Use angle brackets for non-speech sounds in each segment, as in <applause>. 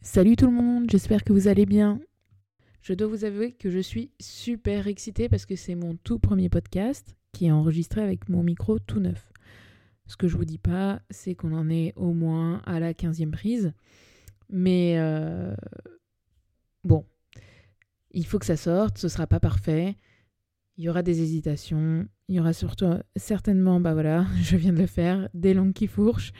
Salut tout le monde, j'espère que vous allez bien. Je dois vous avouer que je suis super excitée parce que c'est mon tout premier podcast qui est enregistré avec mon micro tout neuf. Ce que je vous dis pas, c'est qu'on en est au moins à la 15e prise. Mais euh, bon, il faut que ça sorte, ce sera pas parfait. Il y aura des hésitations, il y aura surtout certainement, bah voilà, <laughs> je viens de le faire, des langues qui fourchent.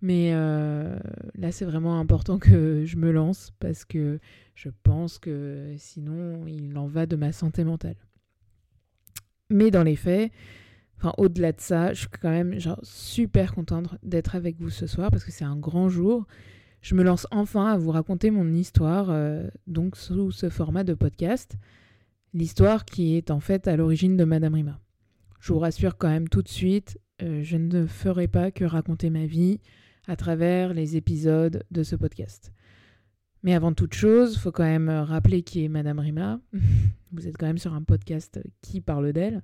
Mais euh, là, c'est vraiment important que je me lance parce que je pense que sinon, il en va de ma santé mentale. Mais dans les faits, enfin, au-delà de ça, je suis quand même super contente d'être avec vous ce soir parce que c'est un grand jour. Je me lance enfin à vous raconter mon histoire, euh, donc sous ce format de podcast. L'histoire qui est en fait à l'origine de Madame Rima. Je vous rassure quand même tout de suite, euh, je ne ferai pas que raconter ma vie, à travers les épisodes de ce podcast. Mais avant toute chose, faut quand même rappeler qui est Madame Rima. <laughs> Vous êtes quand même sur un podcast qui parle d'elle.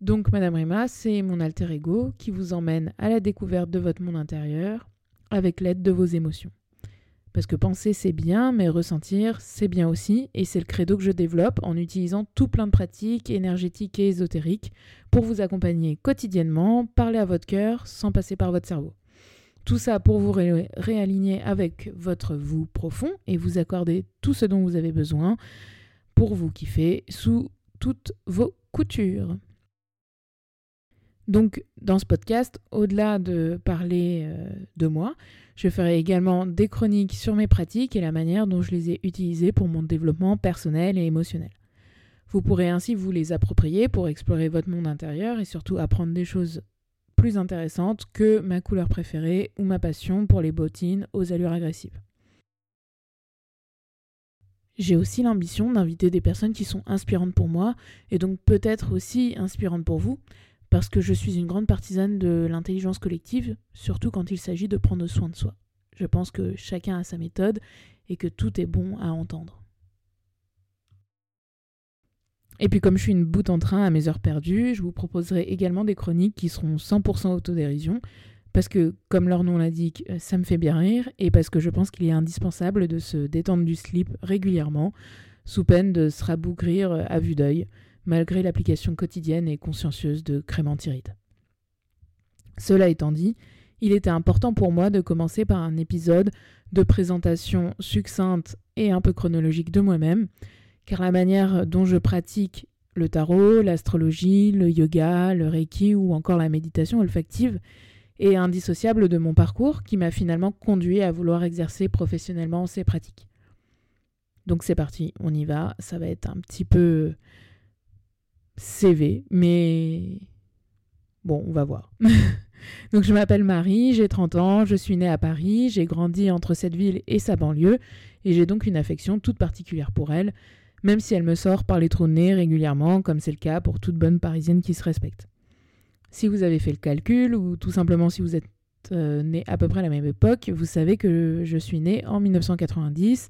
Donc Madame Rima, c'est mon alter ego qui vous emmène à la découverte de votre monde intérieur avec l'aide de vos émotions. Parce que penser c'est bien, mais ressentir c'est bien aussi, et c'est le credo que je développe en utilisant tout plein de pratiques énergétiques et ésotériques pour vous accompagner quotidiennement, parler à votre cœur sans passer par votre cerveau. Tout ça pour vous réaligner avec votre vous profond et vous accorder tout ce dont vous avez besoin pour vous kiffer sous toutes vos coutures. Donc dans ce podcast, au-delà de parler euh, de moi, je ferai également des chroniques sur mes pratiques et la manière dont je les ai utilisées pour mon développement personnel et émotionnel. Vous pourrez ainsi vous les approprier pour explorer votre monde intérieur et surtout apprendre des choses plus intéressante que ma couleur préférée ou ma passion pour les bottines aux allures agressives. J'ai aussi l'ambition d'inviter des personnes qui sont inspirantes pour moi et donc peut-être aussi inspirantes pour vous, parce que je suis une grande partisane de l'intelligence collective, surtout quand il s'agit de prendre soin de soi. Je pense que chacun a sa méthode et que tout est bon à entendre. Et puis comme je suis une boute en train à mes heures perdues, je vous proposerai également des chroniques qui seront 100% autodérision, parce que comme leur nom l'indique, euh, ça me fait bien rire, et parce que je pense qu'il est indispensable de se détendre du slip régulièrement, sous peine de se rabougrir euh, à vue d'œil, malgré l'application quotidienne et consciencieuse de crémentiride. Cela étant dit, il était important pour moi de commencer par un épisode de présentation succincte et un peu chronologique de moi-même, car la manière dont je pratique le tarot, l'astrologie, le yoga, le reiki ou encore la méditation olfactive est indissociable de mon parcours qui m'a finalement conduit à vouloir exercer professionnellement ces pratiques. Donc c'est parti, on y va, ça va être un petit peu CV, mais bon, on va voir. <laughs> Donc je m'appelle Marie, j'ai 30 ans, je suis née à Paris, j'ai grandi entre cette ville et sa banlieue, et j'ai donc une affection toute particulière pour elle, même si elle me sort par les trous de nez régulièrement, comme c'est le cas pour toute bonne parisienne qui se respecte. Si vous avez fait le calcul, ou tout simplement si vous êtes euh, né à peu près à la même époque, vous savez que je suis née en 1990,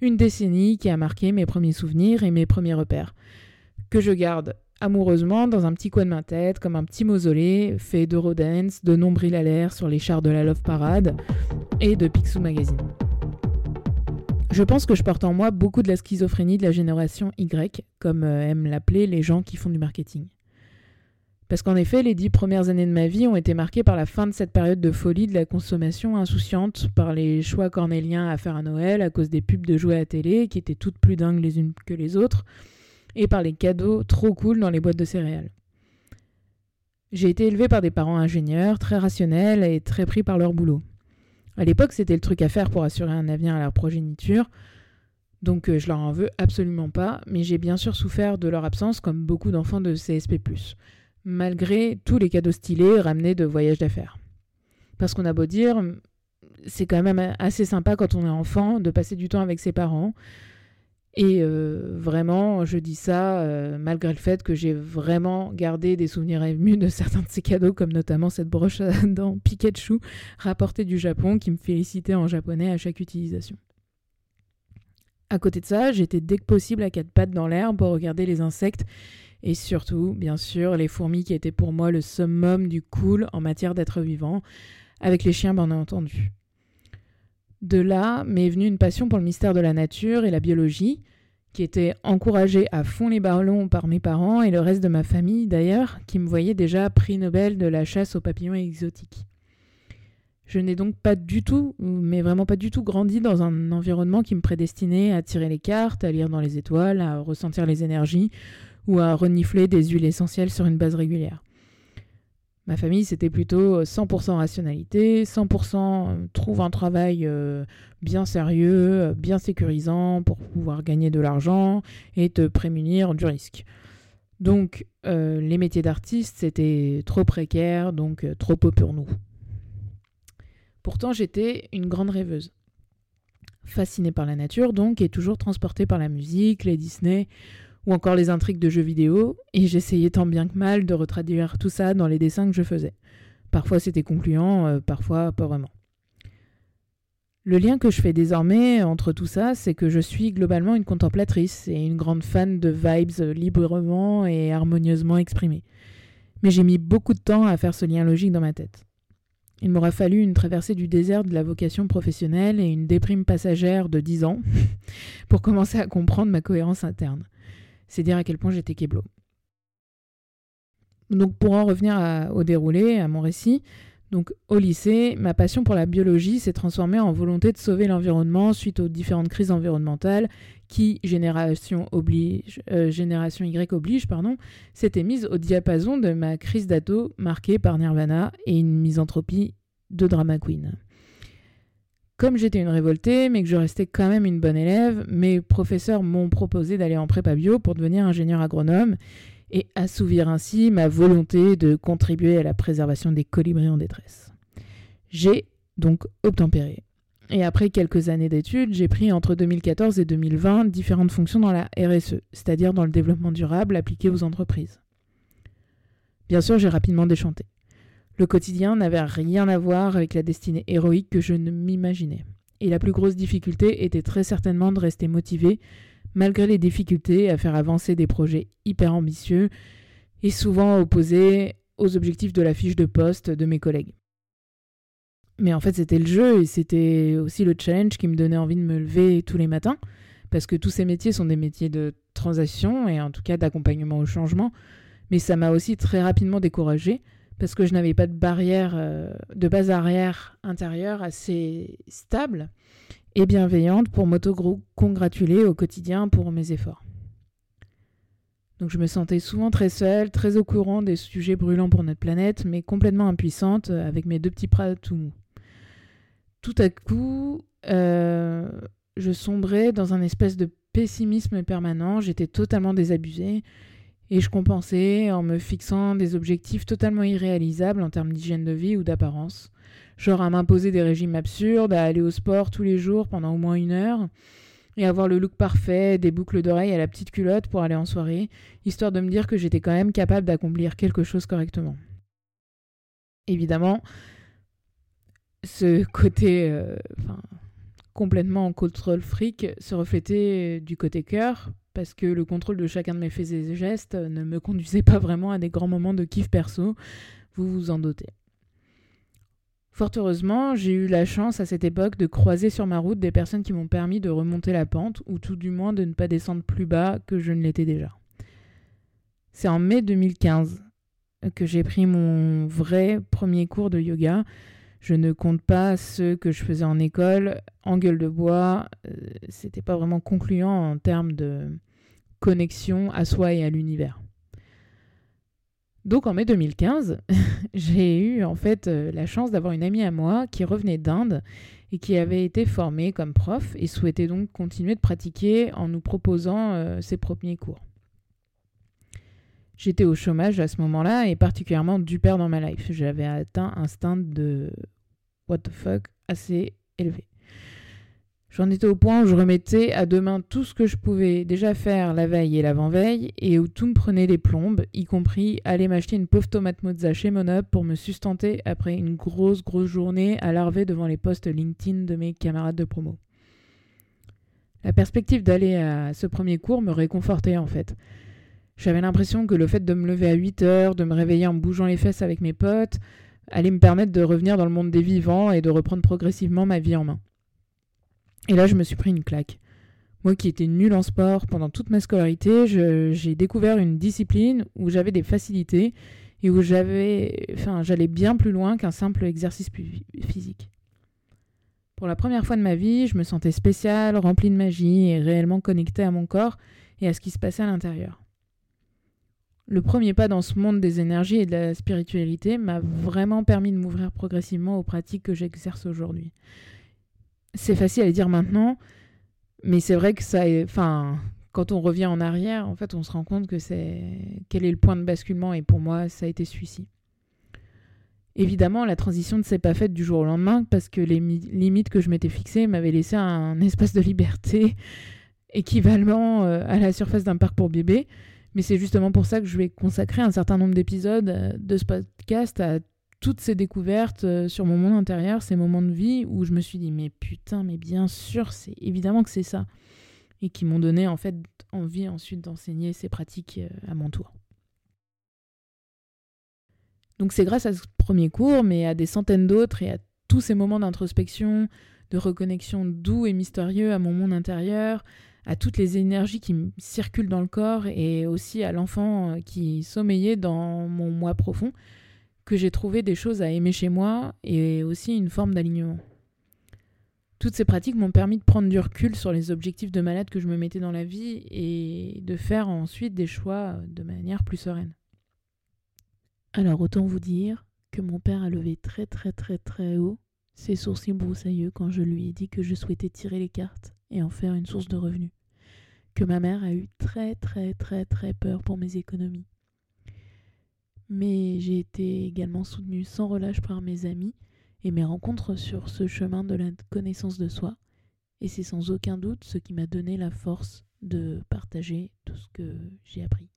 une décennie qui a marqué mes premiers souvenirs et mes premiers repères, que je garde amoureusement dans un petit coin de ma tête, comme un petit mausolée fait d'Eurodance, de nombril à l'air sur les chars de la Love Parade et de Picsou Magazine. Je pense que je porte en moi beaucoup de la schizophrénie de la génération Y, comme euh, aiment l'appeler les gens qui font du marketing. Parce qu'en effet, les dix premières années de ma vie ont été marquées par la fin de cette période de folie de la consommation insouciante, par les choix cornéliens à faire à Noël à cause des pubs de jouets à télé qui étaient toutes plus dingues les unes que les autres, et par les cadeaux trop cool dans les boîtes de céréales. J'ai été élevée par des parents ingénieurs, très rationnels et très pris par leur boulot. À l'époque, c'était le truc à faire pour assurer un avenir à leur progéniture. Donc euh, je leur en veux absolument pas, mais j'ai bien sûr souffert de leur absence comme beaucoup d'enfants de CSP+, malgré tous les cadeaux stylés ramenés de voyages d'affaires. Parce qu'on a beau dire, c'est quand même assez sympa quand on est enfant de passer du temps avec ses parents, et euh, vraiment, je dis ça euh, malgré le fait que j'ai vraiment gardé des souvenirs émus de certains de ces cadeaux, comme notamment cette broche à <laughs> dents Pikachu rapportée du Japon qui me félicitait en japonais à chaque utilisation. À côté de ça, j'étais dès que possible à quatre pattes dans l'air pour regarder les insectes et surtout, bien sûr, les fourmis qui étaient pour moi le summum du cool en matière d'être vivant, avec les chiens bien entendu. De là m'est venue une passion pour le mystère de la nature et la biologie, qui était encouragée à fond les ballons par mes parents et le reste de ma famille d'ailleurs, qui me voyait déjà prix Nobel de la chasse aux papillons exotiques. Je n'ai donc pas du tout, mais vraiment pas du tout, grandi dans un environnement qui me prédestinait à tirer les cartes, à lire dans les étoiles, à ressentir les énergies ou à renifler des huiles essentielles sur une base régulière. Ma famille, c'était plutôt 100% rationalité, 100% euh, trouve un travail euh, bien sérieux, euh, bien sécurisant pour pouvoir gagner de l'argent et te prémunir du risque. Donc, les métiers d'artiste, c'était trop précaire, donc trop peu pour nous. Pourtant, j'étais une grande rêveuse. Fascinée par la nature, donc, et toujours transportée par la musique, les Disney ou encore les intrigues de jeux vidéo, et j'essayais tant bien que mal de retraduire tout ça dans les dessins que je faisais. Parfois c'était concluant, euh, parfois pas vraiment. Le lien que je fais désormais entre tout ça, c'est que je suis globalement une contemplatrice et une grande fan de vibes librement et harmonieusement exprimées. Mais j'ai mis beaucoup de temps à faire ce lien logique dans ma tête. Il m'aura fallu une traversée du désert de la vocation professionnelle et une déprime passagère de dix ans <laughs> pour commencer à comprendre ma cohérence interne. C'est dire à quel point j'étais kéblo. Donc pour en revenir au déroulé, à mon récit, donc au lycée, ma passion pour la biologie s'est transformée en volonté de sauver l'environnement suite aux différentes crises environnementales qui, génération, oblige, euh, génération Y oblige, pardon, s'était mise au diapason de ma crise d'ado marquée par Nirvana et une misanthropie de drama queen. Comme j'étais une révoltée, mais que je restais quand même une bonne élève, mes professeurs m'ont proposé d'aller en prépa bio pour devenir ingénieur agronome et assouvir ainsi ma volonté de contribuer à la préservation des colibris en détresse. J'ai donc obtempéré. Et après quelques années d'études, j'ai pris entre 2014 et 2020 différentes fonctions dans la RSE, c'est-à-dire dans le développement durable appliqué aux entreprises. Bien sûr, j'ai rapidement déchanté. Le quotidien n'avait rien à voir avec la destinée héroïque que je ne m'imaginais. Et la plus grosse difficulté était très certainement de rester motivé, malgré les difficultés à faire avancer des projets hyper ambitieux et souvent opposés aux objectifs de la fiche de poste de mes collègues. Mais en fait, c'était le jeu et c'était aussi le challenge qui me donnait envie de me lever tous les matins, parce que tous ces métiers sont des métiers de transaction et en tout cas d'accompagnement au changement. Mais ça m'a aussi très rapidement découragée parce que je n'avais pas de barrière euh, de base arrière intérieure assez stable et bienveillante pour m'auto-congratuler au quotidien pour mes efforts. Donc je me sentais souvent très seule, très au courant des sujets brûlants pour notre planète, mais complètement impuissante euh, avec mes deux petits bras tout mous. Tout à coup, euh, je sombrais dans un espèce de pessimisme permanent, j'étais totalement désabusée, et je compensais en me fixant des objectifs totalement irréalisables en termes d'hygiène de vie ou d'apparence. Genre à m'imposer des régimes absurdes, à aller au sport tous les jours pendant au moins une heure, et avoir le look parfait, des boucles d'oreilles à la petite culotte pour aller en soirée, histoire de me dire que j'étais quand même capable d'accomplir quelque chose correctement. Évidemment, ce côté euh, complètement en contrôle fric se reflétait du côté cœur, parce que le contrôle de chacun de mes faits et gestes ne me conduisait pas vraiment à des grands moments de kiff perso, vous vous en doutez. Fort heureusement, j'ai eu la chance à cette époque de croiser sur ma route des personnes qui m'ont permis de remonter la pente, ou tout du moins de ne pas descendre plus bas que je ne l'étais déjà. C'est en mai 2015 que j'ai pris mon vrai premier cours de yoga. Je ne compte pas ceux que je faisais en école, en gueule de bois. Euh, c'était pas vraiment concluant en termes de connexion à soi et à l'univers. Donc en mai 2015, <laughs> j'ai eu en fait euh, la chance d'avoir une amie à moi qui revenait d'Inde et qui avait été formée comme prof et souhaitait donc continuer de pratiquer en nous proposant euh, ses premiers cours. J'étais au chômage à ce moment-là et particulièrement du père dans ma life. J'avais atteint un stand de what the fuck assez élevé. J'en étais au point où je remettais à demain tout ce que je pouvais déjà faire la veille et l'avant-veille, et où tout me prenait les plombes, y compris aller m'acheter une pauvre tomate mozza chez Monop pour me sustenter après une grosse, grosse journée à larver devant les posts LinkedIn de mes camarades de promo. La perspective d'aller à ce premier cours me réconfortait en fait. J'avais l'impression que le fait de me lever à 8 heures, de me réveiller en bougeant les fesses avec mes potes, allait me permettre de revenir dans le monde des vivants et de reprendre progressivement ma vie en main. Et là, je me suis pris une claque. Moi qui étais nulle en sport pendant toute ma scolarité, j'ai découvert une discipline où j'avais des facilités et où j'avais, enfin, j'allais bien plus loin qu'un simple exercice physique. Pour la première fois de ma vie, je me sentais spéciale, remplie de magie et réellement connectée à mon corps et à ce qui se passait à l'intérieur. Le premier pas dans ce monde des énergies et de la spiritualité m'a vraiment permis de m'ouvrir progressivement aux pratiques que j'exerce aujourd'hui. C'est facile à dire maintenant, mais c'est vrai que ça est. Enfin, quand on revient en arrière, en fait, on se rend compte que c'est. Quel est le point de basculement Et pour moi, ça a été celui-ci. Évidemment, la transition ne s'est pas faite du jour au lendemain parce que les limites que je m'étais fixées m'avaient laissé un espace de liberté <laughs> équivalent euh, à la surface d'un parc pour bébés. Mais c'est justement pour ça que je vais consacrer un certain nombre d'épisodes euh, de ce podcast à toutes ces découvertes euh, sur mon monde intérieur, ces moments de vie où je me suis dit mais putain, mais bien sûr, c'est évidemment que c'est ça. Et qui m'ont donné en fait envie ensuite d'enseigner ces pratiques euh, à mon tour. Donc c'est grâce à ce premier cours, mais à des centaines d'autres et à tous ces moments d'introspection, de reconnexion doux et mystérieux à mon monde intérieur, à toutes les énergies qui circulent dans le corps et aussi à l'enfant euh, qui sommeillait dans mon moi profond, que j'ai trouvé des choses à aimer chez moi et aussi une forme d'alignement. Toutes ces pratiques m'ont permis de prendre du recul sur les objectifs de malade que je me mettais dans la vie et de faire ensuite des choix de manière plus sereine. Alors autant vous dire que mon père a levé très très très très haut ses sourcils broussailleux quand je lui ai dit que je souhaitais tirer les cartes et en faire une source de revenus. Que ma mère a eu très très très très peur pour mes économies mais j'ai été également soutenue sans relâche par mes amis et mes rencontres sur ce chemin de la connaissance de soi, et c'est sans aucun doute ce qui m'a donné la force de partager tout ce que j'ai appris.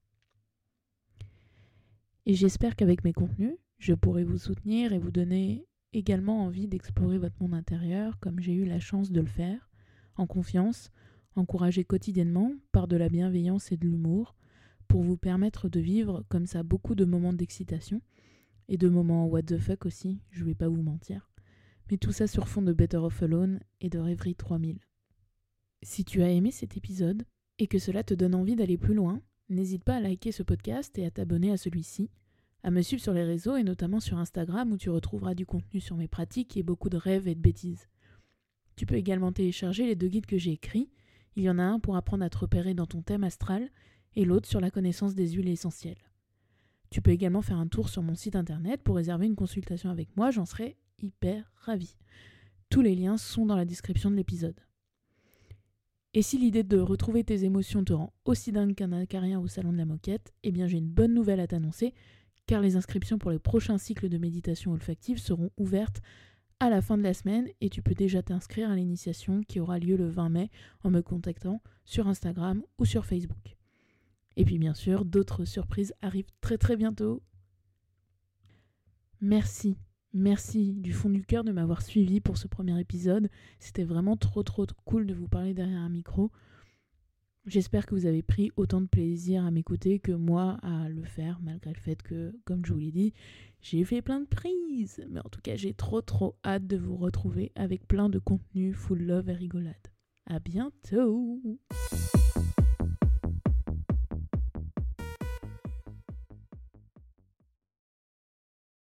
Et j'espère qu'avec mes contenus, je pourrai vous soutenir et vous donner également envie d'explorer votre monde intérieur comme j'ai eu la chance de le faire, en confiance, encouragé quotidiennement par de la bienveillance et de l'humour, pour vous permettre de vivre comme ça beaucoup de moments d'excitation et de moments what the fuck aussi, je vais pas vous mentir. Mais tout ça sur fond de Better Off Alone et de Rêverie 3000. Si tu as aimé cet épisode et que cela te donne envie d'aller plus loin, n'hésite pas à liker ce podcast et à t'abonner à celui-ci, à me suivre sur les réseaux et notamment sur Instagram où tu retrouveras du contenu sur mes pratiques et beaucoup de rêves et de bêtises. Tu peux également télécharger les deux guides que j'ai écrits. Il y en a un pour apprendre à te repérer dans ton thème astral et l'autre sur la connaissance des huiles essentielles. Tu peux également faire un tour sur mon site internet pour réserver une consultation avec moi, j'en serai hyper ravie. Tous les liens sont dans la description de l'épisode. Et si l'idée de retrouver tes émotions te rend aussi dingue qu'un acarien au salon de la moquette, eh bien j'ai une bonne nouvelle à t'annoncer, car les inscriptions pour les prochains cycles de méditation olfactive seront ouvertes à la fin de la semaine et tu peux déjà t'inscrire à l'initiation qui aura lieu le 20 mai en me contactant sur Instagram ou sur Facebook. Et puis bien sûr, d'autres surprises arrivent très très bientôt. Merci, merci du fond du cœur de m'avoir suivi pour ce premier épisode. C'était vraiment trop trop cool de vous parler derrière un micro. J'espère que vous avez pris autant de plaisir à m'écouter que moi à le faire, malgré le fait que, comme je vous l'ai dit, j'ai fait plein de prises. Mais en tout cas, j'ai trop trop hâte de vous retrouver avec plein de contenu full love et rigolade. À bientôt!